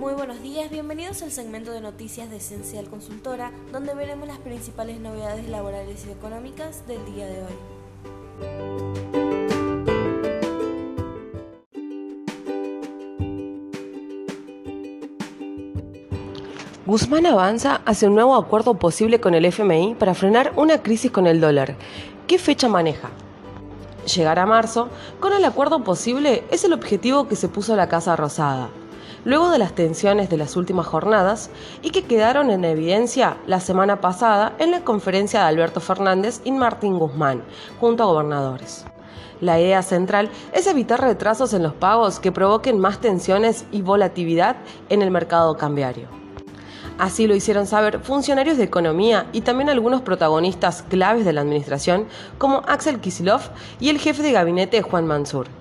Muy buenos días, bienvenidos al segmento de noticias de Esencial Consultora, donde veremos las principales novedades laborales y económicas del día de hoy. Guzmán avanza hacia un nuevo acuerdo posible con el FMI para frenar una crisis con el dólar. ¿Qué fecha maneja? Llegar a marzo con el acuerdo posible es el objetivo que se puso la Casa Rosada luego de las tensiones de las últimas jornadas y que quedaron en evidencia la semana pasada en la conferencia de Alberto Fernández y Martín Guzmán, junto a gobernadores. La idea central es evitar retrasos en los pagos que provoquen más tensiones y volatilidad en el mercado cambiario. Así lo hicieron saber funcionarios de economía y también algunos protagonistas claves de la administración como Axel Kisilov y el jefe de gabinete Juan Mansur.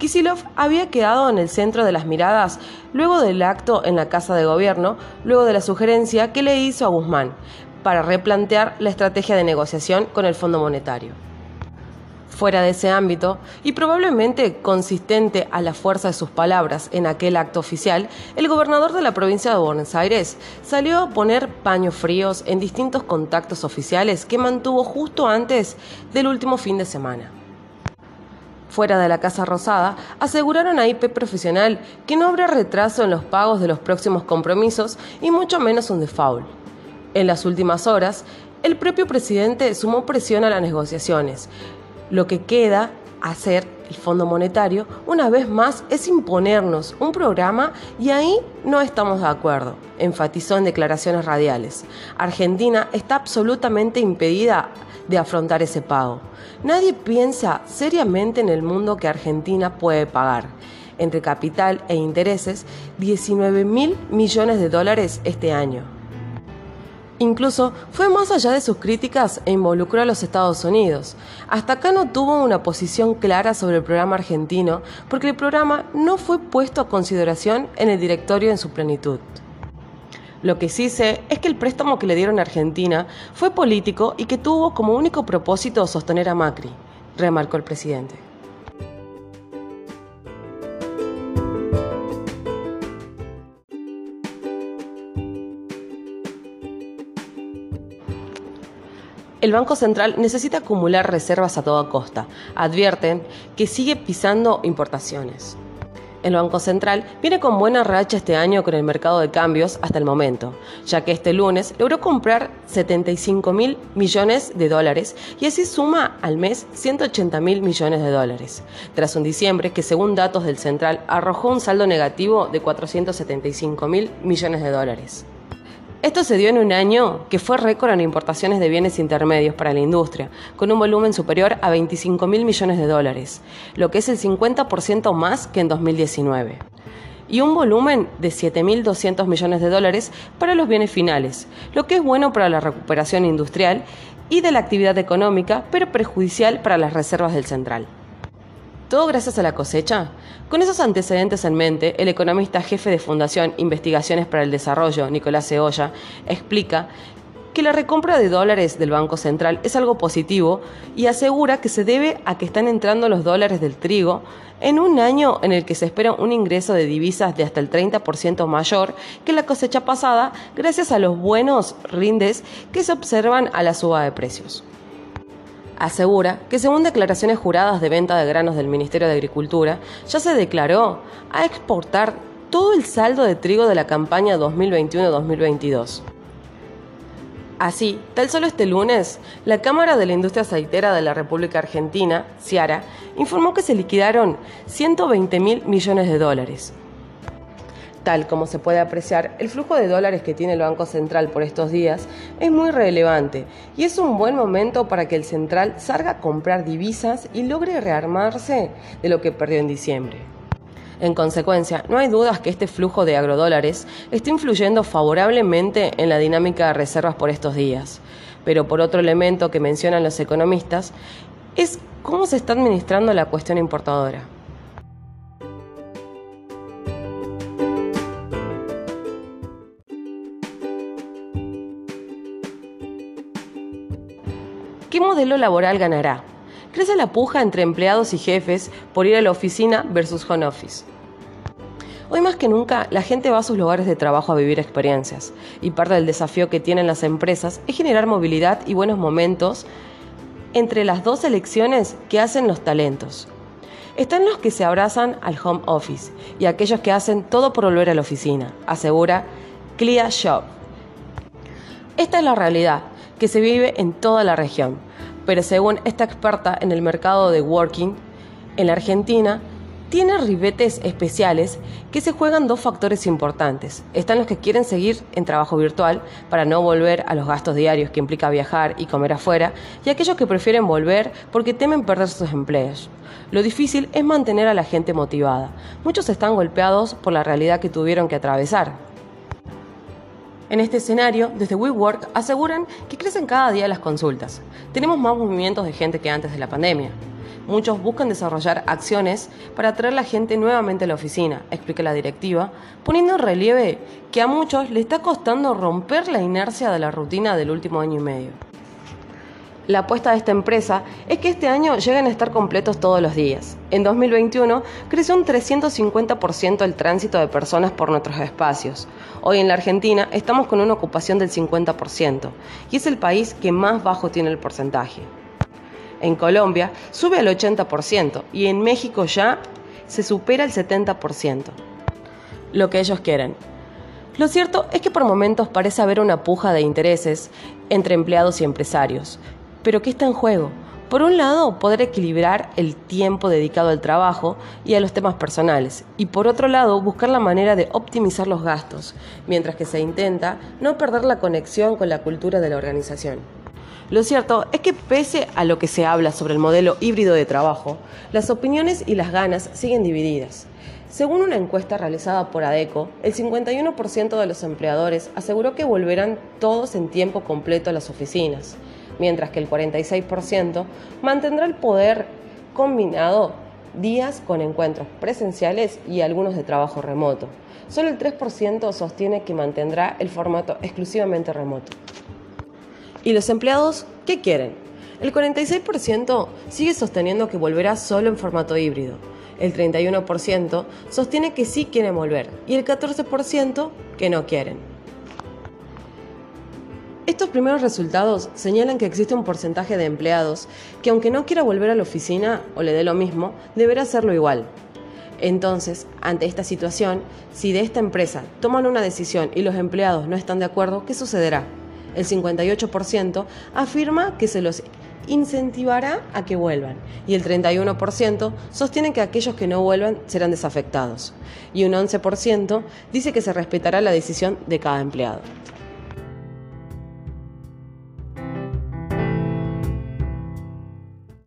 Kisilov había quedado en el centro de las miradas luego del acto en la Casa de Gobierno, luego de la sugerencia que le hizo a Guzmán para replantear la estrategia de negociación con el Fondo Monetario. Fuera de ese ámbito, y probablemente consistente a la fuerza de sus palabras en aquel acto oficial, el gobernador de la provincia de Buenos Aires salió a poner paños fríos en distintos contactos oficiales que mantuvo justo antes del último fin de semana fuera de la Casa Rosada, aseguraron a IP Profesional que no habrá retraso en los pagos de los próximos compromisos y mucho menos un default. En las últimas horas, el propio presidente sumó presión a las negociaciones. Lo que queda hacer el Fondo Monetario una vez más es imponernos un programa y ahí no estamos de acuerdo, enfatizó en declaraciones radiales. Argentina está absolutamente impedida de afrontar ese pago. Nadie piensa seriamente en el mundo que Argentina puede pagar. Entre capital e intereses, 19 mil millones de dólares este año. Incluso fue más allá de sus críticas e involucró a los Estados Unidos. Hasta acá no tuvo una posición clara sobre el programa argentino porque el programa no fue puesto a consideración en el directorio en su plenitud. Lo que sí sé es que el préstamo que le dieron a Argentina fue político y que tuvo como único propósito sostener a Macri, remarcó el presidente. El Banco Central necesita acumular reservas a toda costa. Advierten que sigue pisando importaciones. El Banco Central viene con buena racha este año con el mercado de cambios hasta el momento, ya que este lunes logró comprar 75 mil millones de dólares y así suma al mes 180 mil millones de dólares, tras un diciembre que según datos del Central arrojó un saldo negativo de 475 mil millones de dólares. Esto se dio en un año que fue récord en importaciones de bienes intermedios para la industria, con un volumen superior a 25 mil millones de dólares, lo que es el 50% más que en 2019 y un volumen de 7.200 millones de dólares para los bienes finales, lo que es bueno para la recuperación industrial y de la actividad económica, pero perjudicial para las reservas del central. ¿Todo gracias a la cosecha? Con esos antecedentes en mente, el economista jefe de Fundación Investigaciones para el Desarrollo, Nicolás Ceolla, explica que la recompra de dólares del Banco Central es algo positivo y asegura que se debe a que están entrando los dólares del trigo en un año en el que se espera un ingreso de divisas de hasta el 30% mayor que la cosecha pasada gracias a los buenos rindes que se observan a la suba de precios asegura que según declaraciones juradas de venta de granos del Ministerio de Agricultura, ya se declaró a exportar todo el saldo de trigo de la campaña 2021-2022. Así, tal solo este lunes, la Cámara de la Industria Aceitera de la República Argentina, CIARA, informó que se liquidaron 120 mil millones de dólares, Tal como se puede apreciar, el flujo de dólares que tiene el Banco Central por estos días es muy relevante y es un buen momento para que el central salga a comprar divisas y logre rearmarse de lo que perdió en diciembre. En consecuencia, no hay dudas que este flujo de agrodólares está influyendo favorablemente en la dinámica de reservas por estos días. Pero por otro elemento que mencionan los economistas es cómo se está administrando la cuestión importadora. ¿Qué modelo laboral ganará? Crece la puja entre empleados y jefes por ir a la oficina versus home office. Hoy más que nunca, la gente va a sus lugares de trabajo a vivir experiencias, y parte del desafío que tienen las empresas es generar movilidad y buenos momentos entre las dos elecciones que hacen los talentos. Están los que se abrazan al home office y aquellos que hacen todo por volver a la oficina, asegura Clia Shop. Esta es la realidad que se vive en toda la región, pero según esta experta en el mercado de working en la Argentina, tiene ribetes especiales que se juegan dos factores importantes. Están los que quieren seguir en trabajo virtual para no volver a los gastos diarios que implica viajar y comer afuera, y aquellos que prefieren volver porque temen perder sus empleos. Lo difícil es mantener a la gente motivada. Muchos están golpeados por la realidad que tuvieron que atravesar. En este escenario, desde WeWork aseguran que crecen cada día las consultas. Tenemos más movimientos de gente que antes de la pandemia. Muchos buscan desarrollar acciones para atraer la gente nuevamente a la oficina, explica la directiva, poniendo en relieve que a muchos le está costando romper la inercia de la rutina del último año y medio. La apuesta de esta empresa es que este año lleguen a estar completos todos los días. En 2021 creció un 350% el tránsito de personas por nuestros espacios. Hoy en la Argentina estamos con una ocupación del 50% y es el país que más bajo tiene el porcentaje en Colombia sube al 80% y en México ya se supera el 70%. Lo que ellos quieren. Lo cierto es que por momentos parece haber una puja de intereses entre empleados y empresarios. Pero ¿qué está en juego? Por un lado, poder equilibrar el tiempo dedicado al trabajo y a los temas personales, y por otro lado, buscar la manera de optimizar los gastos, mientras que se intenta no perder la conexión con la cultura de la organización. Lo cierto es que pese a lo que se habla sobre el modelo híbrido de trabajo, las opiniones y las ganas siguen divididas. Según una encuesta realizada por ADECO, el 51% de los empleadores aseguró que volverán todos en tiempo completo a las oficinas, mientras que el 46% mantendrá el poder combinado días con encuentros presenciales y algunos de trabajo remoto. Solo el 3% sostiene que mantendrá el formato exclusivamente remoto. ¿Y los empleados qué quieren? El 46% sigue sosteniendo que volverá solo en formato híbrido. El 31% sostiene que sí quieren volver y el 14% que no quieren. Estos primeros resultados señalan que existe un porcentaje de empleados que aunque no quiera volver a la oficina o le dé lo mismo, deberá hacerlo igual. Entonces, ante esta situación, si de esta empresa toman una decisión y los empleados no están de acuerdo, ¿qué sucederá? el 58% afirma que se los incentivará a que vuelvan y el 31% sostiene que aquellos que no vuelvan serán desafectados y un 11% dice que se respetará la decisión de cada empleado.